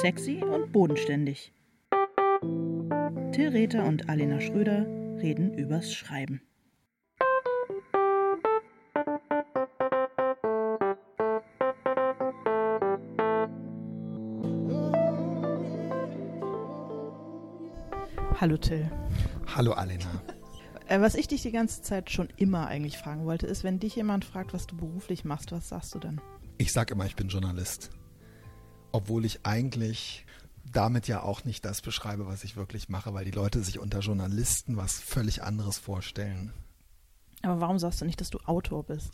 Sexy und bodenständig. Till Rether und Alena Schröder reden übers Schreiben. Hallo Till. Hallo Alena. Äh, was ich dich die ganze Zeit schon immer eigentlich fragen wollte, ist, wenn dich jemand fragt, was du beruflich machst, was sagst du dann? Ich sag immer, ich bin Journalist. Obwohl ich eigentlich damit ja auch nicht das beschreibe, was ich wirklich mache, weil die Leute sich unter Journalisten was völlig anderes vorstellen. Aber warum sagst du nicht, dass du Autor bist?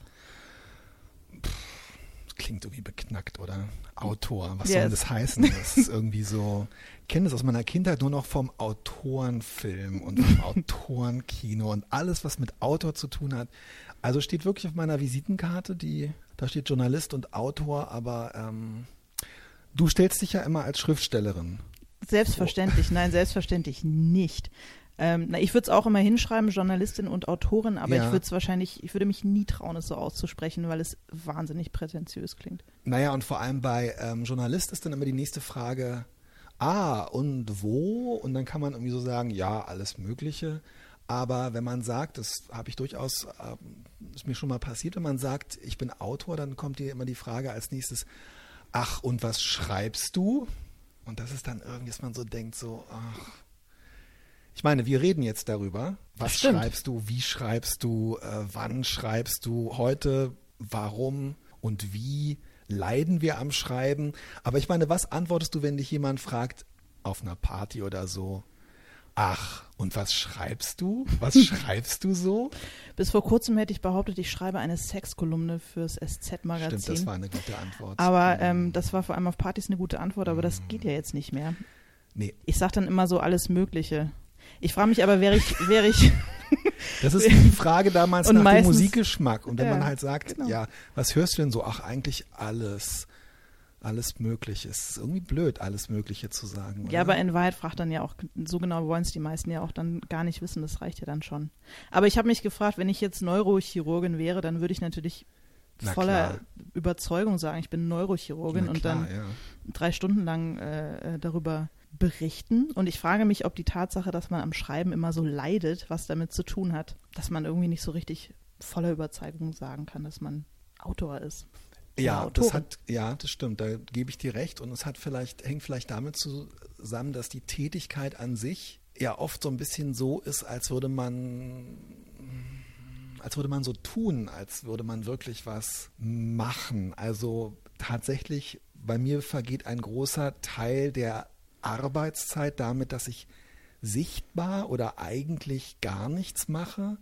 klingt irgendwie beknackt, oder? Autor, was yes. soll das heißen? Das ist irgendwie so, ich kenne das aus meiner Kindheit nur noch vom Autorenfilm und vom Autorenkino und alles, was mit Autor zu tun hat. Also steht wirklich auf meiner Visitenkarte, die, da steht Journalist und Autor, aber ähm, du stellst dich ja immer als Schriftstellerin. Selbstverständlich, so. nein, selbstverständlich nicht. Ähm, na, ich würde es auch immer hinschreiben, Journalistin und Autorin, aber ja. ich würde es wahrscheinlich, ich würde mich nie trauen, es so auszusprechen, weil es wahnsinnig prätentiös klingt. Naja, und vor allem bei ähm, Journalist ist dann immer die nächste Frage, ah, und wo? Und dann kann man irgendwie so sagen, ja, alles Mögliche. Aber wenn man sagt, das habe ich durchaus, äh, ist mir schon mal passiert, wenn man sagt, ich bin Autor, dann kommt dir immer die Frage als nächstes, ach, und was schreibst du? Und das ist dann irgendwie, dass man so denkt, so, ach, ich meine, wir reden jetzt darüber. Was schreibst du? Wie schreibst du? Äh, wann schreibst du? Heute? Warum? Und wie? Leiden wir am Schreiben? Aber ich meine, was antwortest du, wenn dich jemand fragt, auf einer Party oder so? Ach, und was schreibst du? Was schreibst du so? Bis vor kurzem hätte ich behauptet, ich schreibe eine Sexkolumne fürs SZ-Magazin. Stimmt, das war eine gute Antwort. Aber ähm, das war vor allem auf Partys eine gute Antwort, aber das geht ja jetzt nicht mehr. Nee. Ich sage dann immer so alles Mögliche. Ich frage mich aber, wäre ich, wäre ich. Das ist die Frage damals nach meistens, dem Musikgeschmack. Und wenn ja, man halt sagt, genau. ja, was hörst du denn so? Ach, eigentlich alles. Alles Mögliche. Es ist irgendwie blöd, alles Mögliche zu sagen. Oder? Ja, aber in Wahrheit fragt dann ja auch, so genau wollen es die meisten ja auch dann gar nicht wissen. Das reicht ja dann schon. Aber ich habe mich gefragt, wenn ich jetzt Neurochirurgin wäre, dann würde ich natürlich Na voller klar. Überzeugung sagen, ich bin Neurochirurgin klar, und dann ja. drei Stunden lang äh, äh darüber berichten. Und ich frage mich, ob die Tatsache, dass man am Schreiben immer so leidet, was damit zu tun hat, dass man irgendwie nicht so richtig voller Überzeugung sagen kann, dass man Autor ist. Ja, das hat, ja, das stimmt, da gebe ich dir recht. Und es hat vielleicht, hängt vielleicht damit zusammen, dass die Tätigkeit an sich ja oft so ein bisschen so ist, als würde man, als würde man so tun, als würde man wirklich was machen. Also tatsächlich, bei mir vergeht ein großer Teil der Arbeitszeit damit, dass ich sichtbar oder eigentlich gar nichts mache.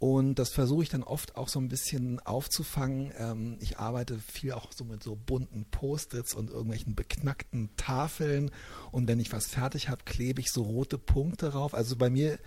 Und das versuche ich dann oft auch so ein bisschen aufzufangen. Ähm, ich arbeite viel auch so mit so bunten Post-its und irgendwelchen beknackten Tafeln. Und wenn ich was fertig habe, klebe ich so rote Punkte drauf. Also bei mir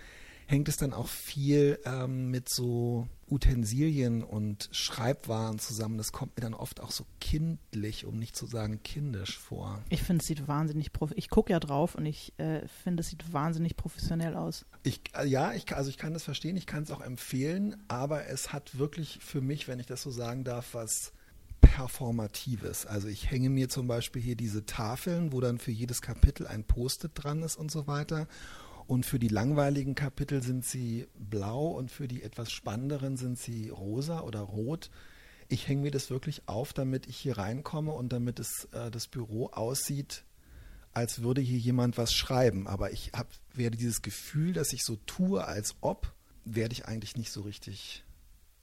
hängt es dann auch viel ähm, mit so Utensilien und Schreibwaren zusammen. Das kommt mir dann oft auch so kindlich, um nicht zu sagen kindisch vor. Ich finde, es sieht wahnsinnig Ich gucke ja drauf und ich äh, finde, es sieht wahnsinnig professionell aus. Ich, äh, ja, ich, also ich kann das verstehen, ich kann es auch empfehlen, aber es hat wirklich für mich, wenn ich das so sagen darf, was Performatives. Also ich hänge mir zum Beispiel hier diese Tafeln, wo dann für jedes Kapitel ein Post-it dran ist und so weiter. Und für die langweiligen Kapitel sind sie blau und für die etwas spannenderen sind sie rosa oder rot. Ich hänge mir das wirklich auf, damit ich hier reinkomme und damit es äh, das Büro aussieht, als würde hier jemand was schreiben. Aber ich hab, werde dieses Gefühl, dass ich so tue, als ob, werde ich eigentlich nicht so richtig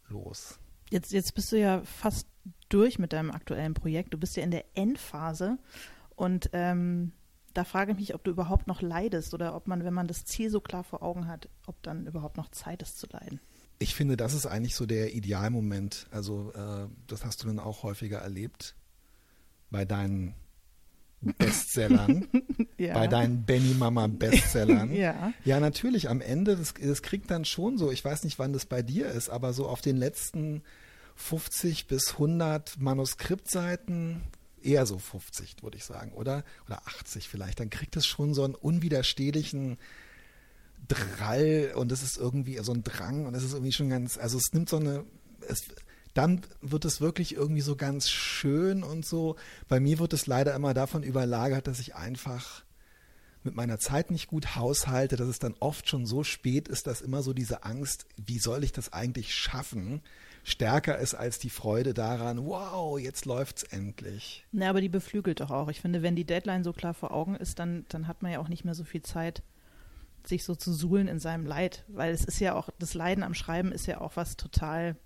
los. Jetzt, jetzt bist du ja fast durch mit deinem aktuellen Projekt. Du bist ja in der Endphase und ähm, da frage ich mich, ob du überhaupt noch leidest oder ob man, wenn man das Ziel so klar vor Augen hat, ob dann überhaupt noch Zeit ist zu leiden. Ich finde, das ist eigentlich so der Idealmoment. Also äh, das hast du dann auch häufiger erlebt bei deinen Bestsellern, ja. bei deinen Benny Mama Bestsellern. ja. ja, natürlich. Am Ende, das, das kriegt dann schon so, ich weiß nicht, wann das bei dir ist, aber so auf den letzten 50 bis 100 Manuskriptseiten eher so 50, würde ich sagen, oder? Oder 80 vielleicht. Dann kriegt es schon so einen unwiderstehlichen Drall und es ist irgendwie so ein Drang und es ist irgendwie schon ganz, also es nimmt so eine, es, dann wird es wirklich irgendwie so ganz schön und so. Bei mir wird es leider immer davon überlagert, dass ich einfach mit meiner Zeit nicht gut haushalte, dass es dann oft schon so spät ist, dass immer so diese Angst, wie soll ich das eigentlich schaffen, stärker ist als die Freude daran, wow, jetzt läuft's endlich. Na, aber die beflügelt doch auch. Ich finde, wenn die Deadline so klar vor Augen ist, dann, dann hat man ja auch nicht mehr so viel Zeit, sich so zu suhlen in seinem Leid. Weil es ist ja auch, das Leiden am Schreiben ist ja auch was total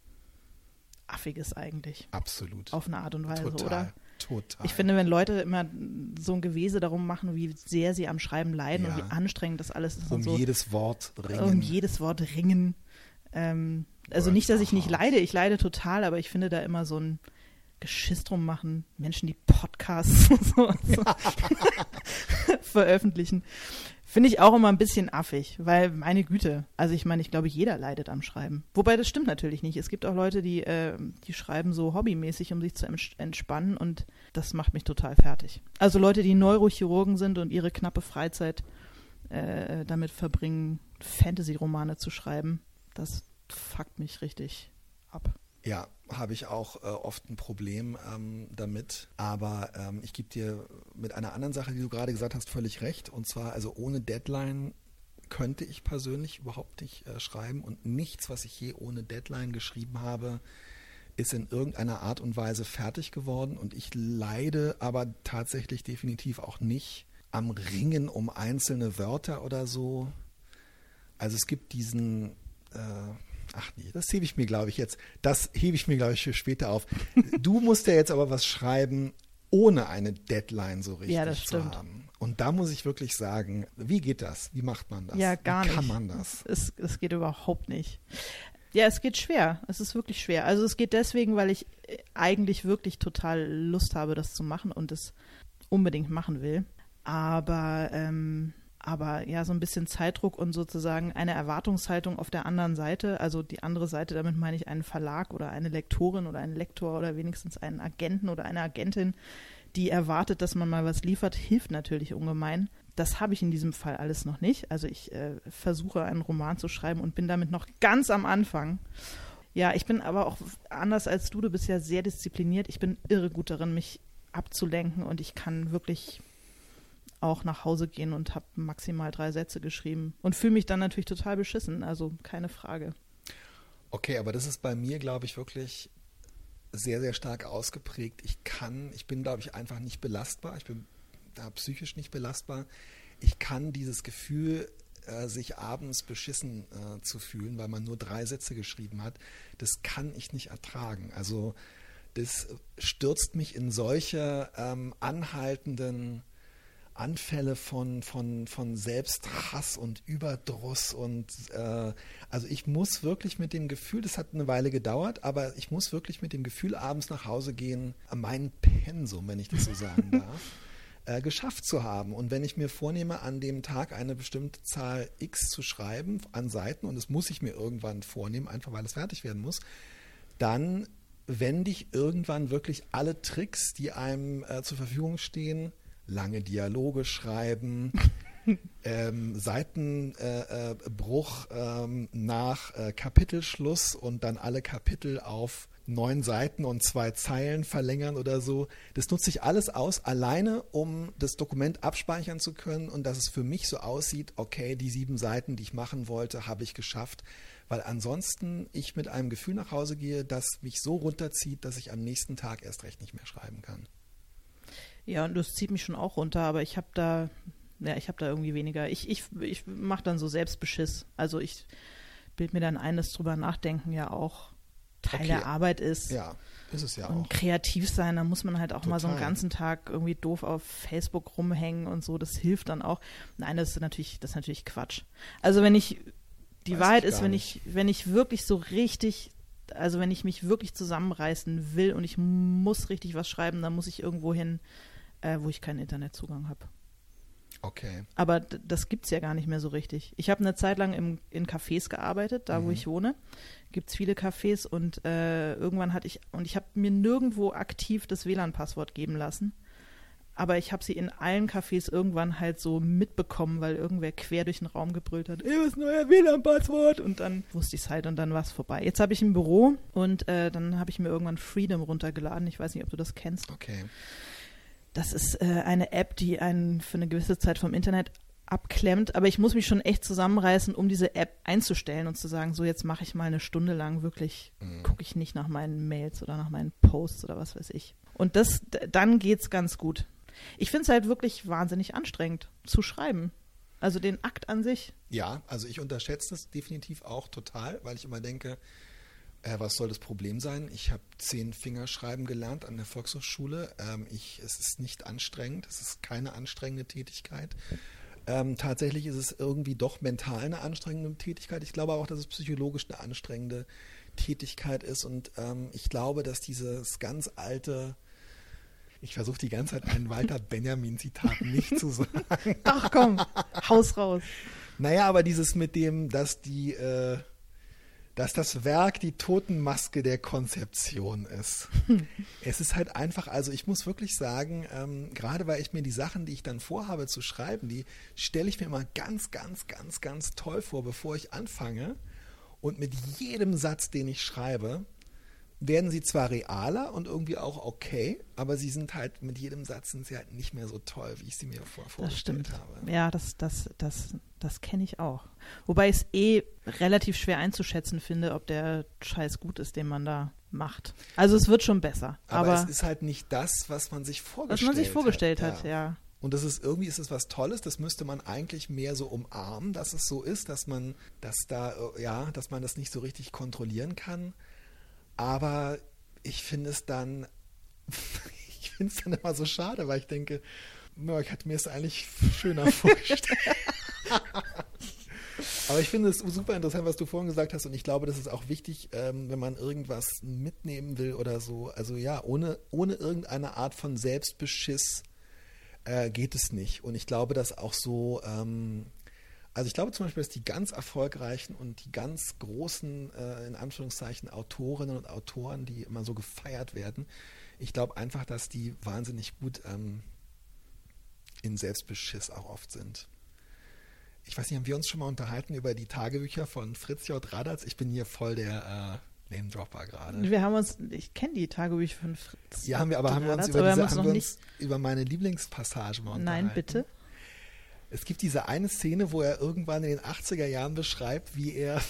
Affiges eigentlich. Absolut. Auf eine Art und Weise, Total. oder? Total. Ich finde, wenn Leute immer so ein Gewese darum machen, wie sehr sie am Schreiben leiden Ja. und wie anstrengend das alles ist um und so, jedes Wort ringen. um jedes Wort ringen. Ähm, also nicht, dass ich nicht leide, ich leide total, aber ich finde da immer so ein Geschiss drum machen, Menschen, die Podcasts und so, so veröffentlichen, finde ich auch immer ein bisschen affig, weil meine Güte, also ich meine, ich glaube, jeder leidet am Schreiben. Wobei das stimmt natürlich nicht. Es gibt auch Leute, die, äh, die schreiben so hobbymäßig, um sich zu ents- entspannen und das macht mich total fertig. Also Leute, die Neurochirurgen sind und ihre knappe Freizeit äh, damit verbringen, Fantasy-Romane zu schreiben, das fuckt mich richtig ab. Ja, habe ich auch äh, oft ein Problem ähm, damit. Aber ähm, ich gebe dir mit einer anderen Sache, die du gerade gesagt hast, völlig recht. Und zwar, also ohne Deadline könnte ich persönlich überhaupt nicht äh, schreiben. Und nichts, was ich je ohne Deadline geschrieben habe, ist in irgendeiner Art und Weise fertig geworden. Und ich leide aber tatsächlich definitiv auch nicht am Ringen um einzelne Wörter oder so. Also es gibt diesen, äh, ach nee, das hebe ich mir, glaube ich, jetzt, das hebe ich mir, glaube ich, für später auf. Du musst ja jetzt aber was schreiben, ohne eine Deadline so richtig Ja, das zu stimmt. haben. Und da muss ich wirklich sagen, wie geht das? Wie macht man das? Ja, gar wie nicht. kann man das? Es, es geht überhaupt nicht. Ja, es geht schwer. Es ist wirklich schwer. Also es geht deswegen, weil ich äh, eigentlich wirklich total Lust habe, das zu machen und es unbedingt machen will. Aber, ähm, aber ja, so ein bisschen Zeitdruck und sozusagen eine Erwartungshaltung auf der anderen Seite, also die andere Seite, damit meine ich einen Verlag oder eine Lektorin oder einen Lektor oder wenigstens einen Agenten oder eine Agentin, die erwartet, dass man mal was liefert, hilft natürlich ungemein. Das habe ich in diesem Fall alles noch nicht. Also ich äh, versuche einen Roman zu schreiben und bin damit noch ganz am Anfang. Ja, ich bin aber auch anders als du. Du bist ja sehr diszipliniert. Ich bin irre gut darin, mich abzulenken und ich kann wirklich auch nach Hause gehen und habe maximal drei Sätze geschrieben und fühle mich dann natürlich total beschissen. Also keine Frage. Okay, aber das ist bei mir, glaube ich, wirklich sehr, sehr stark ausgeprägt. Ich kann, ich bin, glaube ich, einfach nicht belastbar. Ich bin da psychisch nicht belastbar. Ich kann dieses Gefühl, äh, sich abends beschissen äh, zu fühlen, weil man nur drei Sätze geschrieben hat, das kann ich nicht ertragen. Also das stürzt mich in solche ähm, anhaltenden Anfälle von, von, von Selbsthass und Überdruss und äh, also ich muss wirklich mit dem Gefühl, das hat eine Weile gedauert, aber ich muss wirklich mit dem Gefühl abends nach Hause gehen, mein Pensum, wenn ich das so sagen darf, äh, geschafft zu haben. Und wenn ich mir vornehme, an dem Tag eine bestimmte Zahl X zu schreiben an Seiten, und das muss ich mir irgendwann vornehmen, einfach weil es fertig werden muss, dann wende ich irgendwann wirklich alle Tricks, die einem äh, zur Verfügung stehen, lange Dialoge schreiben, ähm, Seitenbruch äh, äh, ähm, nach äh, Kapitelschluss und dann alle Kapitel auf neun Seiten und zwei Zeilen verlängern oder so. Das nutze ich alles aus, alleine um das Dokument abspeichern zu können und dass es für mich so aussieht, okay, die sieben Seiten, die ich machen wollte, habe ich geschafft. Weil ansonsten ich mit einem Gefühl nach Hause gehe, das mich so runterzieht, dass ich am nächsten Tag erst recht nicht mehr schreiben kann. Ja, und das zieht mich schon auch runter, aber ich habe da, ja, ich habe da irgendwie weniger. Ich, ich, ich mache dann so Selbstbeschiss. Also ich bild mir dann ein, dass drüber nachdenken ja auch Teil Okay. der Arbeit ist. Ja, ist es ja Und auch. kreativ sein, da muss man halt auch mal so einen Total. ganzen Tag irgendwie doof auf Facebook rumhängen und so. Das hilft dann auch. Nein, das ist natürlich, das ist natürlich Quatsch. Also wenn ich, die Weiß Wahrheit ist, wenn nicht. ich, wenn ich wirklich so richtig, also wenn ich mich wirklich zusammenreißen will und ich muss richtig was schreiben, dann muss ich irgendwo hin, äh, wo ich keinen Internetzugang habe. Okay. Aber das gibt's ja gar nicht mehr so richtig. Ich habe eine Zeit lang im, in Cafés gearbeitet, da wo Mhm. ich wohne. Gibt's viele Cafés und äh, irgendwann hatte ich, und ich habe mir nirgendwo aktiv das WLAN-Passwort geben lassen. aber ich habe sie in allen Cafés irgendwann halt so mitbekommen, weil irgendwer quer durch den Raum gebrüllt hat, ey, was neuer WLAN-Passwort? Und dann wusste ich es halt und dann war es vorbei. Jetzt habe ich ein Büro und äh, dann habe ich mir irgendwann Freedom runtergeladen. Ich weiß nicht, ob du das kennst. Okay. Das ist äh, eine App, die einen für eine gewisse Zeit vom Internet abklemmt, aber ich muss mich schon echt zusammenreißen, um diese App einzustellen und zu sagen, so jetzt mache ich mal eine Stunde lang wirklich, mhm. gucke ich nicht nach meinen Mails oder nach meinen Posts oder was weiß ich. Und das, dann geht's ganz gut. Ich finde es halt wirklich wahnsinnig anstrengend zu schreiben. Also den Akt an sich. Ja, also ich unterschätze das definitiv auch total, weil ich immer denke, äh, was soll das Problem sein? Ich habe zehn Fingerschreiben gelernt an der Volkshochschule. Ähm, ich, es ist nicht anstrengend, es ist keine anstrengende Tätigkeit. Ähm, tatsächlich ist es irgendwie doch mental eine anstrengende Tätigkeit. Ich glaube auch, dass es psychologisch eine anstrengende Tätigkeit ist. Und ähm, ich glaube, dass dieses ganz alte ich versuche die ganze Zeit ein Walter Benjamin-Zitat nicht zu sagen. Ach komm, Haus raus. Naja, aber dieses mit dem, dass die, äh, dass das Werk die Totenmaske der Konzeption ist. es ist halt einfach, also ich muss wirklich sagen, ähm, gerade weil ich mir die Sachen, die ich dann vorhabe zu schreiben, die stelle ich mir immer ganz, ganz, ganz, ganz toll vor, bevor ich anfange. Und mit jedem Satz, den ich schreibe, werden sie zwar realer und irgendwie auch okay, aber sie sind halt mit jedem Satz sind sie halt nicht mehr so toll, wie ich sie mir vorher vorgestellt habe. Ja, das, das, das, das kenne ich auch. Wobei ich es eh relativ schwer einzuschätzen finde, ob der Scheiß gut ist, den man da macht. Also es wird schon besser. Aber, aber es ist halt nicht das, was man sich vorgestellt hat. Was man sich vorgestellt hat, hat ja. ja. Und das ist irgendwie ist es was Tolles, das müsste man eigentlich mehr so umarmen, dass es so ist, dass man, dass da, ja, dass man das nicht so richtig kontrollieren kann. Aber ich finde es dann, ich finde es dann immer so schade, weil ich denke, ich hatte mir es eigentlich schöner vorgestellt. Aber ich finde es super interessant, was du vorhin gesagt hast. Und ich glaube, das ist auch wichtig, ähm, wenn man irgendwas mitnehmen will oder so. Also ja, ohne, ohne irgendeine Art von Selbstbeschiss äh, geht es nicht. Und ich glaube, dass auch so ähm, also ich glaube zum Beispiel, dass die ganz erfolgreichen und die ganz großen, äh, in Anführungszeichen, Autorinnen und Autoren, die immer so gefeiert werden, ich glaube einfach, dass die wahnsinnig gut ähm, in Selbstbeschiss auch oft sind. Ich weiß nicht, haben wir uns schon mal unterhalten über die Tagebücher von Fritz J. Radatz? Ich bin hier voll der äh, Name-Dropper gerade. Wir haben uns, ich kenne die Tagebücher von Fritz. Ja, haben wir, aber haben wir uns über, diese, haben wir uns über meine Lieblingspassage mal unterhalten? Nein, bitte. Es gibt diese eine Szene, wo er irgendwann in den 80er Jahren beschreibt, wie er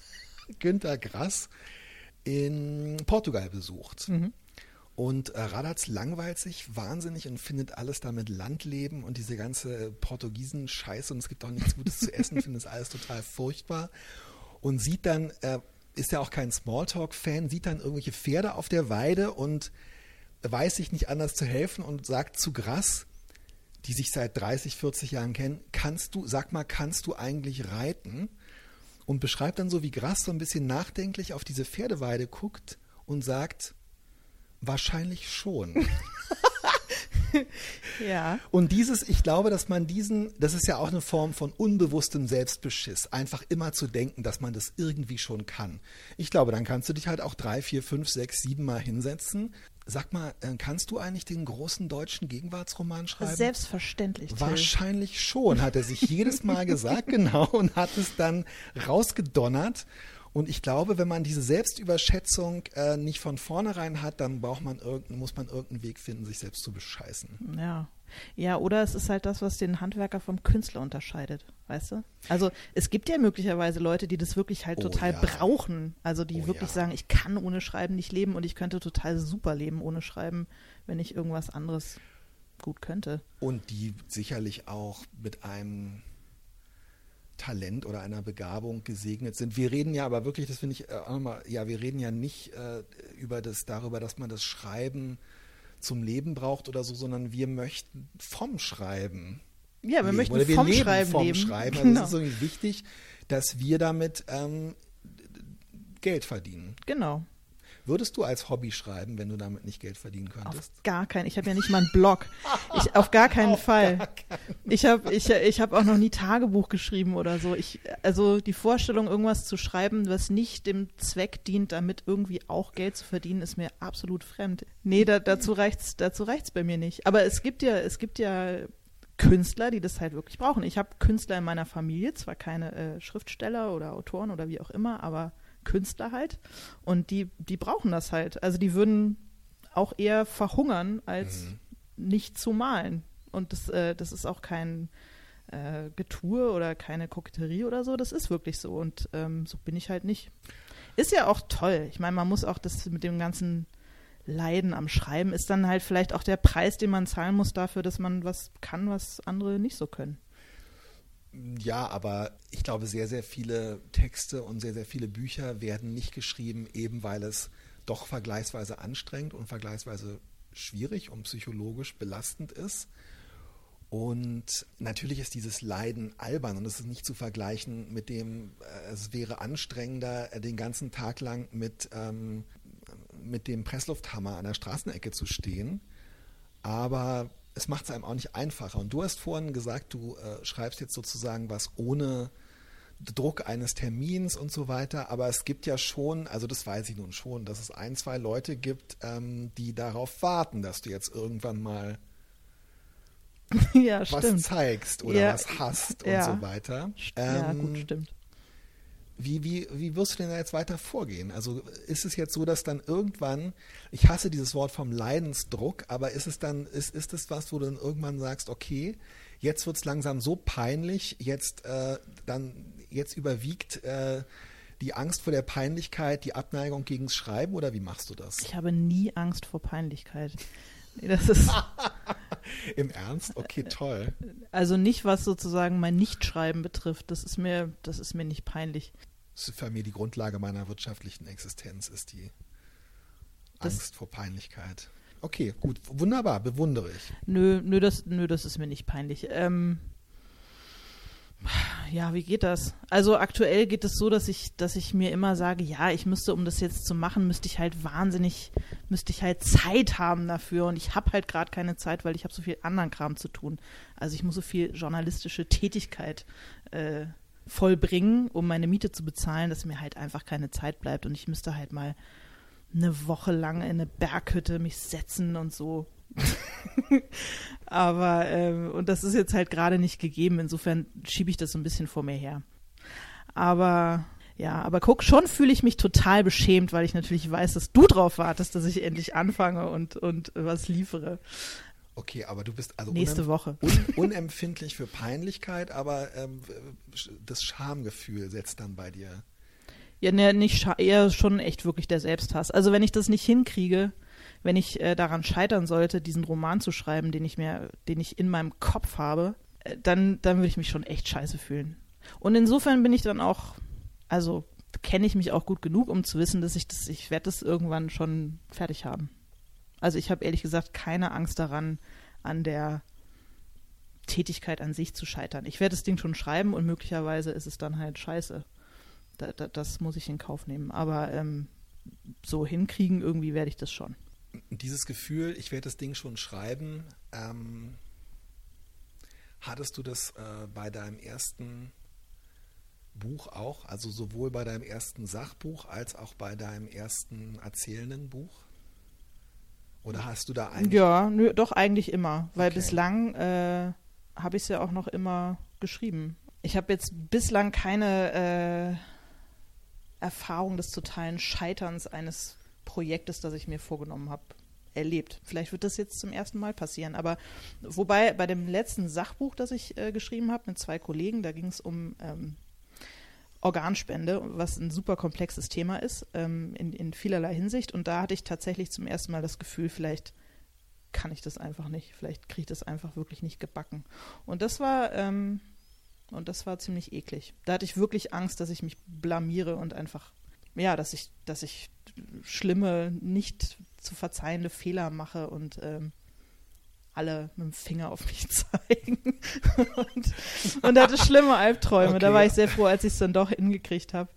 Günter Grass in Portugal besucht. Mhm. Und äh, Radatz langweilt sich wahnsinnig und findet alles damit Landleben und diese ganze Portugiesen-Scheiße und es gibt auch nichts Gutes zu essen, findet es alles total furchtbar. Und sieht dann, äh, ist ja auch kein Smalltalk-Fan, sieht dann irgendwelche Pferde auf der Weide und weiß sich nicht anders zu helfen und sagt zu Grass, die sich seit 30, 40 Jahren kennen, kannst du, sag mal, kannst du eigentlich reiten? Und beschreibt dann so, wie Grass so ein bisschen nachdenklich auf diese Pferdeweide guckt und sagt, wahrscheinlich schon. ja. Und dieses, ich glaube, dass man diesen, das ist ja auch eine Form von unbewusstem Selbstbeschiss, einfach immer zu denken, dass man das irgendwie schon kann. Ich glaube, dann kannst du dich halt auch drei, vier, fünf, sechs, sieben Mal hinsetzen Sag mal, äh, kannst du eigentlich den großen deutschen Gegenwartsroman schreiben? Selbstverständlich. Till. Wahrscheinlich schon, hat er sich jedes Mal gesagt, genau, und hat es dann rausgedonnert. Und ich glaube, wenn man diese Selbstüberschätzung äh, nicht von vornherein hat, dann braucht man muss man irgendeinen Weg finden, sich selbst zu bescheißen. Ja. Ja, oder es ist halt das, was den Handwerker vom Künstler unterscheidet, weißt du? Also es gibt ja möglicherweise Leute, die das wirklich halt oh, total ja. brauchen. Also die oh, wirklich ja. sagen, ich kann ohne Schreiben nicht leben und ich könnte total super leben ohne Schreiben, wenn ich irgendwas anderes gut könnte. Und die sicherlich auch mit einem Talent oder einer Begabung gesegnet sind. Wir reden ja aber wirklich, das finde ich äh, auch nochmal, ja, wir reden ja nicht äh, über das, darüber, dass man das Schreiben zum Leben braucht oder so, sondern wir möchten vom Schreiben. Ja, wir leben. möchten oder wir vom leben Schreiben vom leben. Schreiben. Also genau. es ist irgendwie wichtig, dass wir damit ähm, Geld verdienen. Genau. Würdest du als Hobby schreiben, wenn du damit nicht Geld verdienen könntest? Auf gar keinen. Ich habe ja nicht mal einen Blog. Ich, auf gar keinen auf Fall. Gar keinen. Ich habe ich, ich hab auch noch nie Tagebuch geschrieben oder so. Ich, also die Vorstellung, irgendwas zu schreiben, was nicht dem Zweck dient, damit irgendwie auch Geld zu verdienen, ist mir absolut fremd. Nee, da, dazu reicht's, dazu reicht's bei mir nicht. Aber es gibt ja, es gibt ja Künstler, die das halt wirklich brauchen. Ich habe Künstler in meiner Familie, zwar keine äh, Schriftsteller oder Autoren oder wie auch immer, aber Künstler halt. Und die, die brauchen das halt. Also die würden auch eher verhungern, als mhm. nicht zu malen. Und das, äh, das ist auch kein äh, Getue oder keine Koketterie oder so. Das ist wirklich so. Und ähm, so bin ich halt nicht. Ist ja auch toll. Ich meine, man muss auch das mit dem ganzen Leiden am Schreiben ist dann halt vielleicht auch der Preis, den man zahlen muss dafür, dass man was kann, was andere nicht so können. Ja, aber ich glaube, sehr, sehr viele Texte und sehr, sehr viele Bücher werden nicht geschrieben, eben weil es doch vergleichsweise anstrengend und vergleichsweise schwierig und psychologisch belastend ist. Und natürlich ist dieses Leiden albern und es ist nicht zu vergleichen mit dem, äh, es wäre anstrengender, den ganzen Tag lang mit, ähm, mit dem Presslufthammer an der Straßenecke zu stehen. Aber es macht es einem auch nicht einfacher. Und du hast vorhin gesagt, du äh, schreibst jetzt sozusagen was ohne Druck eines Termins und so weiter, aber es gibt ja schon, also das weiß ich nun schon, dass es ein, zwei Leute gibt, ähm, die darauf warten, dass du jetzt irgendwann mal ja, was stimmt. zeigst oder ja, was hast und so weiter. Ähm, ja, gut, ähm, stimmt. Wie, wie, wie wirst du denn da jetzt weiter vorgehen? Also ist es jetzt so, dass dann irgendwann, ich hasse dieses Wort vom Leidensdruck, aber ist es dann, ist, ist es was, wo du dann irgendwann sagst, okay, jetzt wird es langsam so peinlich, jetzt äh, dann, jetzt überwiegt äh, die Angst vor der Peinlichkeit, die Abneigung gegens Schreiben oder wie machst du das? Ich habe nie Angst vor Peinlichkeit. Das ist. Im Ernst? Okay, toll. Also nicht, was sozusagen mein Nichtschreiben betrifft. Das ist mir, das ist mir nicht peinlich für mich die Grundlage meiner wirtschaftlichen Existenz ist die das Angst vor Peinlichkeit. Okay, gut, wunderbar, bewundere ich. Nö, nö, das, nö, das ist mir nicht peinlich. Ähm, ja, wie geht das? Also aktuell geht es so, dass ich, dass ich mir immer sage, ja, ich müsste, um das jetzt zu machen, müsste ich halt wahnsinnig, müsste ich halt Zeit haben dafür und ich habe halt gerade keine Zeit, weil ich habe so viel anderen Kram zu tun. Also ich muss so viel journalistische Tätigkeit äh, vollbringen, um meine Miete zu bezahlen, dass mir halt einfach keine Zeit bleibt und ich müsste halt mal eine Woche lang in eine Berghütte mich setzen und so. Aber, ähm, und das ist jetzt halt gerade nicht gegeben, insofern schiebe ich das so ein bisschen vor mir her. Aber ja, aber guck, schon fühle ich mich total beschämt, weil ich natürlich weiß, dass du drauf wartest, dass ich endlich anfange und, und was liefere. Okay, aber du bist also nächste Woche un unempfindlich für Peinlichkeit, aber ähm, das Schamgefühl setzt dann bei dir. Ja, ne, nicht eher schon echt wirklich der Selbsthass. Also wenn ich das nicht hinkriege, wenn ich äh, daran scheitern sollte, diesen Roman zu schreiben, den ich mir, den ich in meinem Kopf habe, äh, dann, dann würde ich mich schon echt scheiße fühlen. Und insofern bin ich dann auch, also kenne ich mich auch gut genug, um zu wissen, dass ich das, ich werde das irgendwann schon fertig haben. Also ich habe ehrlich gesagt keine Angst daran, an der Tätigkeit an sich zu scheitern. Ich werde das Ding schon schreiben und möglicherweise ist es dann halt scheiße. Da, da, das muss ich in Kauf nehmen. Aber ähm, so hinkriegen, irgendwie werde ich das schon. Dieses Gefühl, ich werde das Ding schon schreiben, ähm, hattest du das äh, bei deinem ersten Buch auch? Also sowohl bei deinem ersten Sachbuch als auch bei deinem ersten erzählenden Buch? Oder hast du da eigentlich? Ja, nö, doch eigentlich immer, weil okay. bislang äh, habe ich es ja auch noch immer geschrieben. Ich habe jetzt bislang keine äh, Erfahrung des totalen Scheiterns eines Projektes, das ich mir vorgenommen habe, erlebt. Vielleicht wird das jetzt zum ersten Mal passieren. Aber wobei bei dem letzten Sachbuch, das ich äh, geschrieben habe mit zwei Kollegen, da ging es um ähm, Organspende, was ein super komplexes Thema ist, ähm, in, in vielerlei Hinsicht. Und da hatte ich tatsächlich zum ersten Mal das Gefühl, vielleicht kann ich das einfach nicht, vielleicht kriege ich das einfach wirklich nicht gebacken. Und das war, ähm, und das war ziemlich eklig. Da hatte ich wirklich Angst, dass ich mich blamiere und einfach, ja, dass ich, dass ich schlimme, nicht zu verzeihende Fehler mache und ähm, alle mit dem Finger auf mich zeigen und, und hatte schlimme Albträume. Okay. Da war ich sehr froh, als ich es dann doch hingekriegt habe.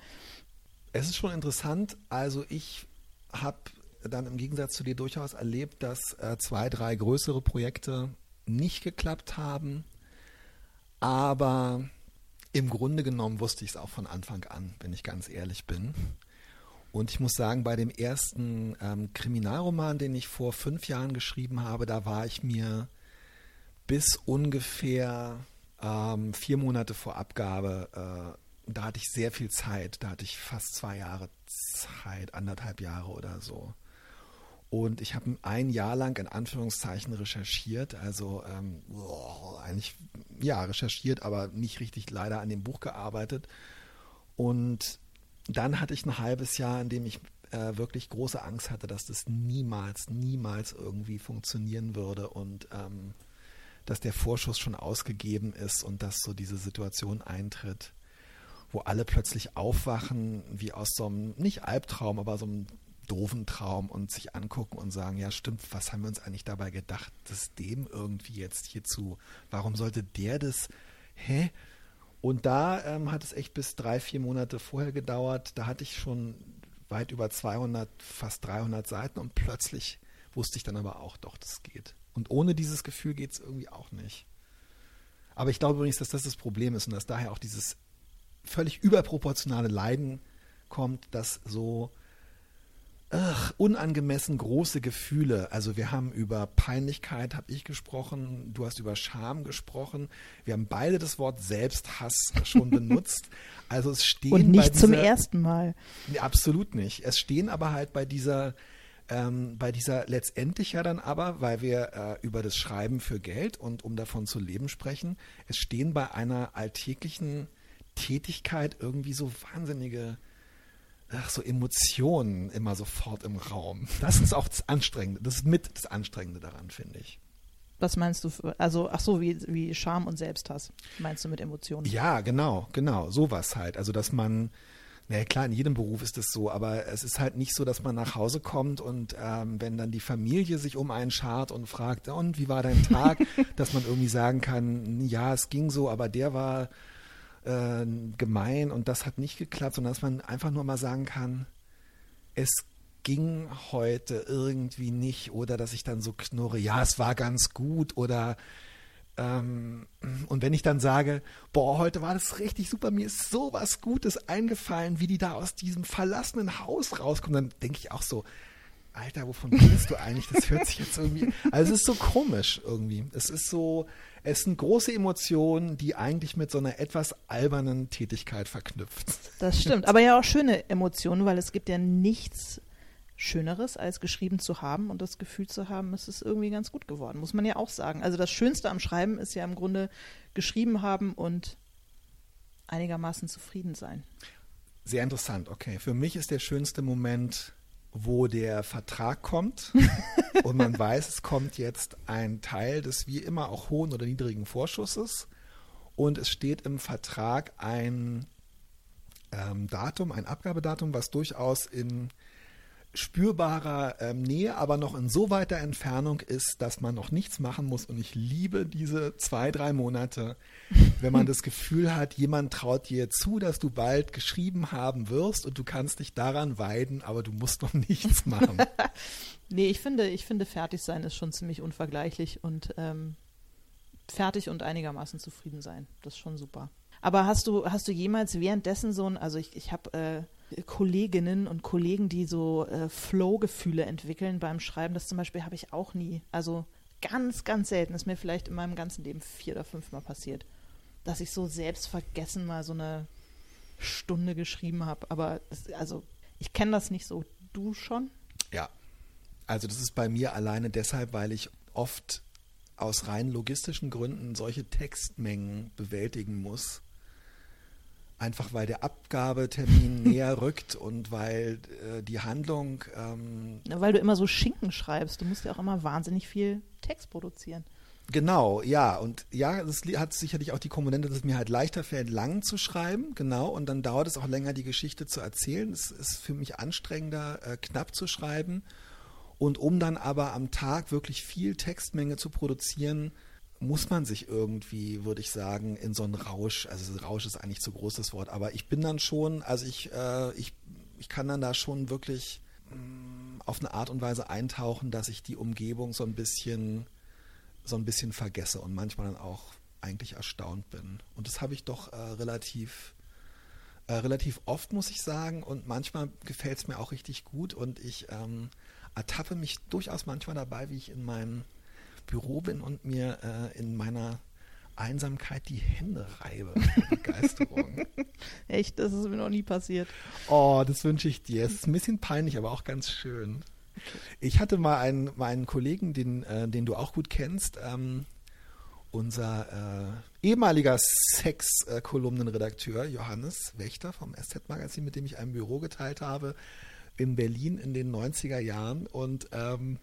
Es ist schon interessant. Also ich habe dann im Gegensatz zu dir durchaus erlebt, dass äh, zwei, drei größere Projekte nicht geklappt haben. Aber im Grunde genommen wusste ich es auch von Anfang an, wenn ich ganz ehrlich bin. Und ich muss sagen, bei dem ersten ähm, Kriminalroman, den ich vor fünf Jahren geschrieben habe, da war ich mir bis ungefähr ähm, vier Monate vor Abgabe, äh, da hatte ich sehr viel Zeit. Da hatte ich fast zwei Jahre Zeit, anderthalb Jahre oder so. Und ich habe ein Jahr lang in Anführungszeichen recherchiert, also ähm, boah, eigentlich ja recherchiert, aber nicht richtig leider an dem Buch gearbeitet. Und dann hatte ich ein halbes Jahr, in dem ich äh, wirklich große Angst hatte, dass das niemals, niemals irgendwie funktionieren würde und ähm, dass der Vorschuss schon ausgegeben ist und dass so diese Situation eintritt, wo alle plötzlich aufwachen, wie aus so einem, nicht Albtraum, aber so einem doofen Traum und sich angucken und sagen, ja stimmt, was haben wir uns eigentlich dabei gedacht, das dem irgendwie jetzt hierzu, warum sollte der das, hä? Und da ähm, hat es echt bis drei, vier Monate vorher gedauert, da hatte ich schon weit über 200, fast 300 Seiten und plötzlich wusste ich dann aber auch, doch, das geht. Und ohne dieses Gefühl geht es irgendwie auch nicht. Aber ich glaube übrigens, dass das das Problem ist und dass daher auch dieses völlig überproportionale Leiden kommt, das so ach, unangemessen große Gefühle. Also wir haben über Peinlichkeit, habe ich gesprochen, du hast über Scham gesprochen. Wir haben beide das Wort Selbsthass schon benutzt. Also es stehen und nicht dieser, zum ersten Mal. Nee, absolut nicht. Es stehen aber halt bei dieser ähm, bei dieser letztendlich ja dann aber, weil wir äh, über das Schreiben für Geld und um davon zu leben sprechen, es stehen bei einer alltäglichen Tätigkeit irgendwie so wahnsinnige ach, so Emotionen immer sofort im Raum. Das ist auch das Anstrengende, das ist mit das Anstrengende daran, finde ich. Was meinst du? Also, ach so, wie, wie Scham und Selbsthass, meinst du mit Emotionen? Ja, genau, genau, sowas halt. Also, dass man, naja, klar, in jedem Beruf ist es so, aber es ist halt nicht so, dass man nach Hause kommt und ähm, wenn dann die Familie sich um einen schart und fragt, und wie war dein Tag, dass man irgendwie sagen kann, ja, es ging so, aber der war äh, gemein und das hat nicht geklappt, sondern dass man einfach nur mal sagen kann, es ging heute irgendwie nicht oder dass ich dann so knurre, ja, es war ganz gut oder ähm, und wenn ich dann sage, boah, heute war das richtig super, mir ist so was Gutes eingefallen, wie die da aus diesem verlassenen Haus rauskommen, dann denke ich auch so, Alter, wovon redest du eigentlich? Das hört sich jetzt irgendwie, also es ist so komisch irgendwie. Es ist so, es sind große Emotionen, die eigentlich mit so einer etwas albernen Tätigkeit verknüpft. Das stimmt, aber ja auch schöne Emotionen, weil es gibt ja nichts Schöneres, als geschrieben zu haben und das Gefühl zu haben, es ist irgendwie ganz gut geworden, muss man ja auch sagen. Also das Schönste am Schreiben ist ja im Grunde geschrieben haben und einigermaßen zufrieden sein. Sehr interessant, okay. Für mich ist der schönste Moment wo der Vertrag kommt. Und man weiß, es kommt jetzt ein Teil des wie immer auch hohen oder niedrigen Vorschusses. Und es steht im Vertrag ein ähm, Datum, ein Abgabedatum, was durchaus in spürbarer ähm, Nähe, aber noch in so weiter Entfernung ist, dass man noch nichts machen muss. Und ich liebe diese zwei, drei Monate, wenn man das Gefühl hat, jemand traut dir zu, dass du bald geschrieben haben wirst und du kannst dich daran weiden, aber du musst noch nichts machen. nee, ich finde, ich finde, fertig sein ist schon ziemlich unvergleichlich und ähm, fertig und einigermaßen zufrieden sein. Das ist schon super. Aber hast du, hast du jemals währenddessen so ein, also ich, ich habe äh, Kolleginnen und Kollegen, die so äh, Flow-Gefühle entwickeln beim Schreiben. Das zum Beispiel habe ich auch nie. Also ganz, ganz selten. Ist mir vielleicht in meinem ganzen Leben vier oder fünfmal passiert, dass ich so selbstvergessen mal so eine Stunde geschrieben habe. Aber das, also ich kenne das nicht so. Du schon? Ja. Also das ist bei mir alleine deshalb, weil ich oft aus rein logistischen Gründen solche Textmengen bewältigen muss einfach weil der Abgabetermin näher rückt und weil äh, die Handlung. Ähm, weil du immer so Schinken schreibst. Du musst ja auch immer wahnsinnig viel Text produzieren. Genau, ja. Und ja, das hat sicherlich auch die Komponente, dass es mir halt leichter fällt, lang zu schreiben, genau. Und dann dauert es auch länger, die Geschichte zu erzählen. Es ist für mich anstrengender, äh, knapp zu schreiben. Und um dann aber am Tag wirklich viel Textmenge zu produzieren, muss man sich irgendwie, würde ich sagen, in so einen Rausch, also Rausch ist eigentlich zu groß das Wort, aber ich bin dann schon, also ich, äh, ich, ich kann dann da schon wirklich, mh, mm, auf eine Art und Weise eintauchen, dass ich die Umgebung so ein bisschen, so ein bisschen vergesse und manchmal dann auch eigentlich erstaunt bin. Und das habe ich doch äh, relativ, äh, relativ oft, muss ich sagen. Und manchmal gefällt es mir auch richtig gut. Und ich ähm, ertappe mich durchaus manchmal dabei, wie ich in meinem Büro bin und mir äh, in meiner Einsamkeit die Hände reibe. Begeisterung. Echt, das ist mir noch nie passiert. Oh, das wünsche ich dir. Es ist ein bisschen peinlich, aber auch ganz schön. Ich hatte mal einen, mal einen Kollegen, den, äh, den du auch gut kennst, ähm, unser äh, ehemaliger Sex-Kolumnenredakteur Johannes Wächter vom SZ-Magazin, mit dem ich ein Büro geteilt habe in Berlin in den 90er Jahren. Und ähm,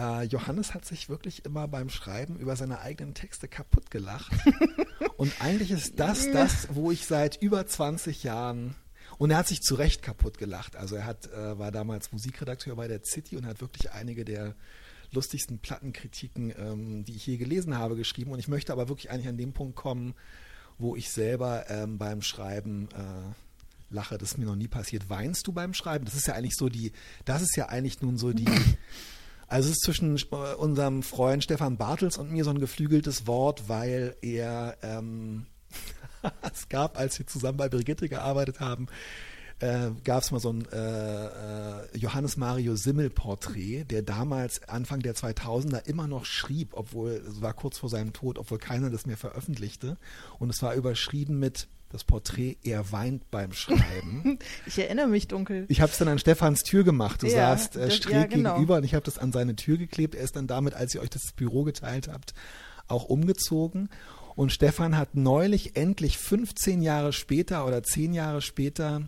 äh, Johannes hat sich wirklich immer beim Schreiben über seine eigenen Texte kaputt gelacht. und eigentlich ist das das, wo ich seit über 20 Jahren und er hat sich zu Recht kaputt gelacht. Also er hat, äh, war damals Musikredakteur bei der City und hat wirklich einige der lustigsten Plattenkritiken, ähm, die ich je gelesen habe, geschrieben. Und ich möchte aber wirklich eigentlich an den Punkt kommen, wo ich selber ähm, beim Schreiben äh, lache. Das ist mir noch nie passiert. Weinst du beim Schreiben? Das ist ja eigentlich so die, das ist ja eigentlich nun so die. Also es ist zwischen äh, unserem Freund Stefan Bartels und mir so ein geflügeltes Wort, weil er ähm, es gab, als wir zusammen bei Brigitte gearbeitet haben, äh, gab es mal so ein äh, äh, Johannes Mario Simmel Porträt, der damals Anfang der 2000er immer noch schrieb, obwohl es war kurz vor seinem Tod, obwohl keiner das mehr veröffentlichte. Und es war überschrieben mit das Porträt, er weint beim Schreiben. Ich erinnere mich dunkel. Ich habe es dann an Stefans Tür gemacht. Du ja, saßt äh, schräg ja, genau. gegenüber und ich habe das an seine Tür geklebt. Er ist dann damit, als ihr euch das Büro geteilt habt, auch umgezogen. Und Stefan hat neulich endlich 15 Jahre später oder 10 Jahre später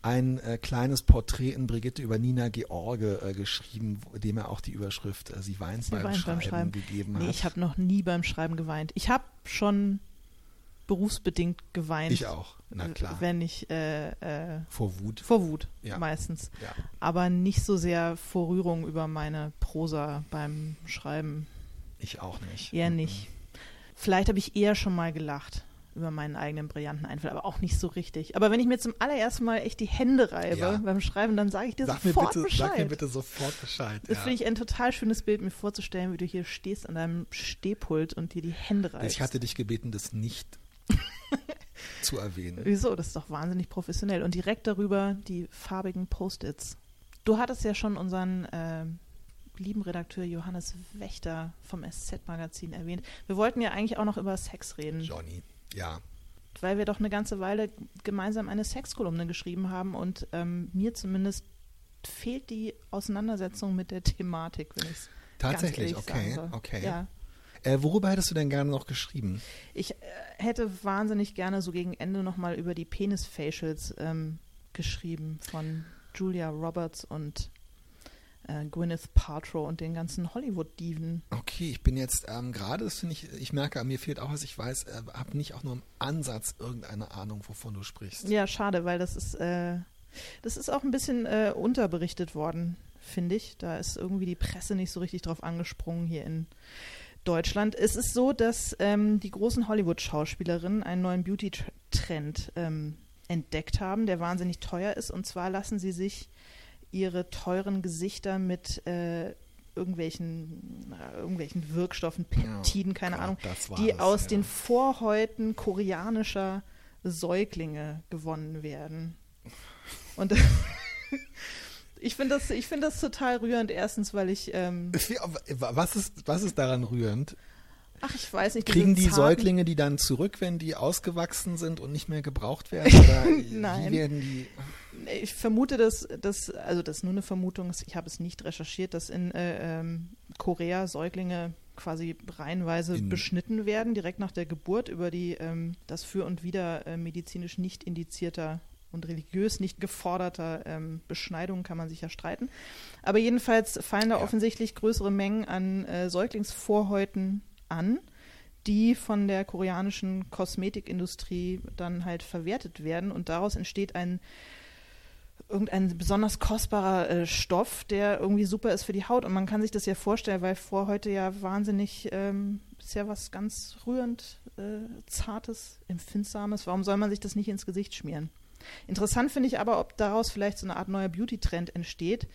ein äh, kleines Porträt in Brigitte über Nina George äh, geschrieben, dem er auch die Überschrift äh, Sie weint, beim, Schreiben beim, Schreiben gegeben nee, hat. Ich habe noch nie beim Schreiben geweint. Ich habe schon berufsbedingt geweint. Ich auch, na klar. Wenn ich äh, äh, vor Wut. Vor Wut, ja. meistens. Ja. Aber nicht so sehr vor Rührung über meine Prosa beim Schreiben. Ich auch nicht. Eher mhm. nicht. Vielleicht habe ich eher schon mal gelacht über meinen eigenen brillanten Einfall, aber auch nicht so richtig. Aber wenn ich mir zum allerersten Mal echt die Hände reibe ja. beim Schreiben, dann sage ich dir sag sofort bitte, Bescheid. Sag mir bitte sofort Bescheid. Das ja. finde ich ein total schönes Bild, mir vorzustellen, wie du hier stehst an deinem Stehpult und dir die Hände reibst. Ich hatte dich gebeten, das nicht zu erwähnen. Wieso? Das ist doch wahnsinnig professionell. Und direkt darüber die farbigen Post-its. Du hattest ja schon unseren äh, lieben Redakteur Johannes Wächter vom SZ-Magazin erwähnt. Wir wollten ja eigentlich auch noch über Sex reden. Johnny. Ja. Weil wir doch eine ganze Weile gemeinsam eine Sexkolumne geschrieben haben und ähm, mir zumindest fehlt die Auseinandersetzung mit der Thematik, wenn ich es Tatsächlich, okay, okay. Ja. Äh, worüber hättest du denn gerne noch geschrieben? Ich hätte wahnsinnig gerne so gegen Ende nochmal über die Penis-Facials ähm, geschrieben von Julia Roberts und äh, Gwyneth Paltrow und den ganzen Hollywood-Diven. Okay, ich bin jetzt ähm, gerade, das finde ich, ich merke, mir fehlt auch was ich weiß, äh, habe nicht auch nur im Ansatz irgendeine Ahnung, wovon du sprichst. Ja, schade, weil das ist, äh, das ist auch ein bisschen äh, unterberichtet worden, finde ich. Da ist irgendwie die Presse nicht so richtig drauf angesprungen hier in Deutschland. Es ist so, dass ähm, die großen Hollywood-Schauspielerinnen einen neuen Beauty-Trend ähm, entdeckt haben, der wahnsinnig teuer ist. Und zwar lassen sie sich ihre teuren Gesichter mit äh, irgendwelchen, äh, irgendwelchen Wirkstoffen, Peptiden, keine Gott, Ahnung, die es, aus ja. den Vorhäuten koreanischer Säuglinge gewonnen werden. Und ich finde das, find das total rührend. Erstens, weil ich. Ähm, was, ist, was ist daran rührend? Ach, ich weiß nicht. Kriegen die Säuglinge die dann zurück, wenn die ausgewachsen sind und nicht mehr gebraucht werden? Nein. Werden die? Ich vermute, dass, dass, also das ist nur eine Vermutung, ich habe es nicht recherchiert, dass in äh, ähm, Korea Säuglinge quasi reihenweise in beschnitten werden, direkt nach der Geburt über die ähm, das für und wieder äh, medizinisch nicht indizierter und religiös nicht geforderter ähm, Beschneidung kann man sich ja streiten. Aber jedenfalls fallen da ja. offensichtlich größere Mengen an äh, Säuglingsvorhäuten an, die von der koreanischen Kosmetikindustrie dann halt verwertet werden und daraus entsteht ein irgendein besonders kostbarer äh, Stoff, der irgendwie super ist für die Haut. Und man kann sich das ja vorstellen, weil vor heute ja wahnsinnig, ähm, ist ja was ganz rührend, äh, zartes, empfindsames. Warum soll man sich das nicht ins Gesicht schmieren? Interessant finde ich aber, ob daraus vielleicht so eine Art neuer Beauty-Trend entsteht,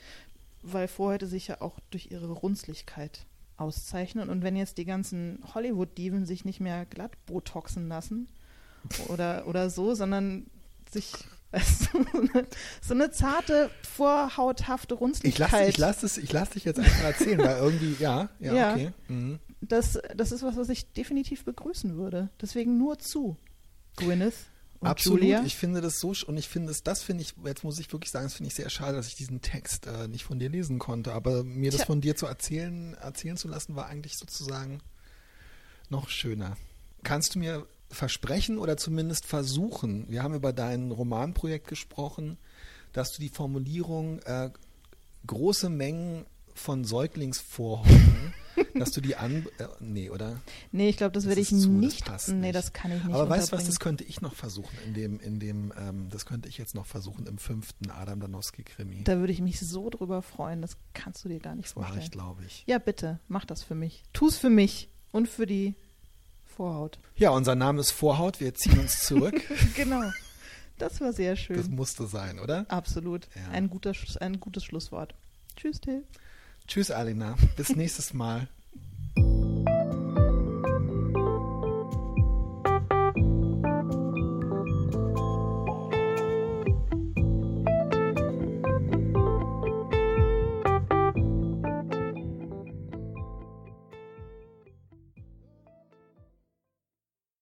weil Vorhäute sich ja auch durch ihre Runzligkeit auszeichnen. Und wenn jetzt die ganzen Hollywood-Diven sich nicht mehr glatt botoxen lassen oder, oder so, sondern sich so, eine, so eine zarte, vorhauthafte Runzligkeit. Ich lasse ich lass, ich lass dich jetzt einfach erzählen, weil irgendwie, ja, ja, ja okay. Mhm. Das, das ist was, was ich definitiv begrüßen würde. Deswegen nur zu, Gwyneth. Und Absolut, Julia. ich finde das so und ich finde es, das finde ich, jetzt muss ich wirklich sagen, das finde ich sehr schade, dass ich diesen Text äh, nicht von dir lesen konnte. Aber mir Tja. das von dir zu erzählen, erzählen zu lassen, war eigentlich sozusagen noch schöner. Kannst du mir versprechen oder zumindest versuchen, wir haben über dein Romanprojekt gesprochen, dass du die Formulierung äh, große Mengen von Säuglingsvorhorten dass du die an. Äh, nee, oder? Nee, ich glaube, das, das werde ich zu, nicht. Das nee, das kann ich nicht. Aber weißt du was, das könnte ich noch versuchen, in dem, in dem, ähm, das könnte ich jetzt noch versuchen im fünften Adam Danowski-Krimi. Da würde ich mich so drüber freuen, das kannst du dir gar nicht vorstellen. Mache ich, glaube ich. Ja, bitte, mach das für mich. Tu es für mich und für die Vorhaut. Ja, unser Name ist Vorhaut, wir ziehen uns zurück. genau. Das war sehr schön. Das musste sein, oder? Absolut. Ja. Ein, guter, ein gutes Schlusswort. Tschüss, Till. Tschüss, Alina. Bis nächstes Mal.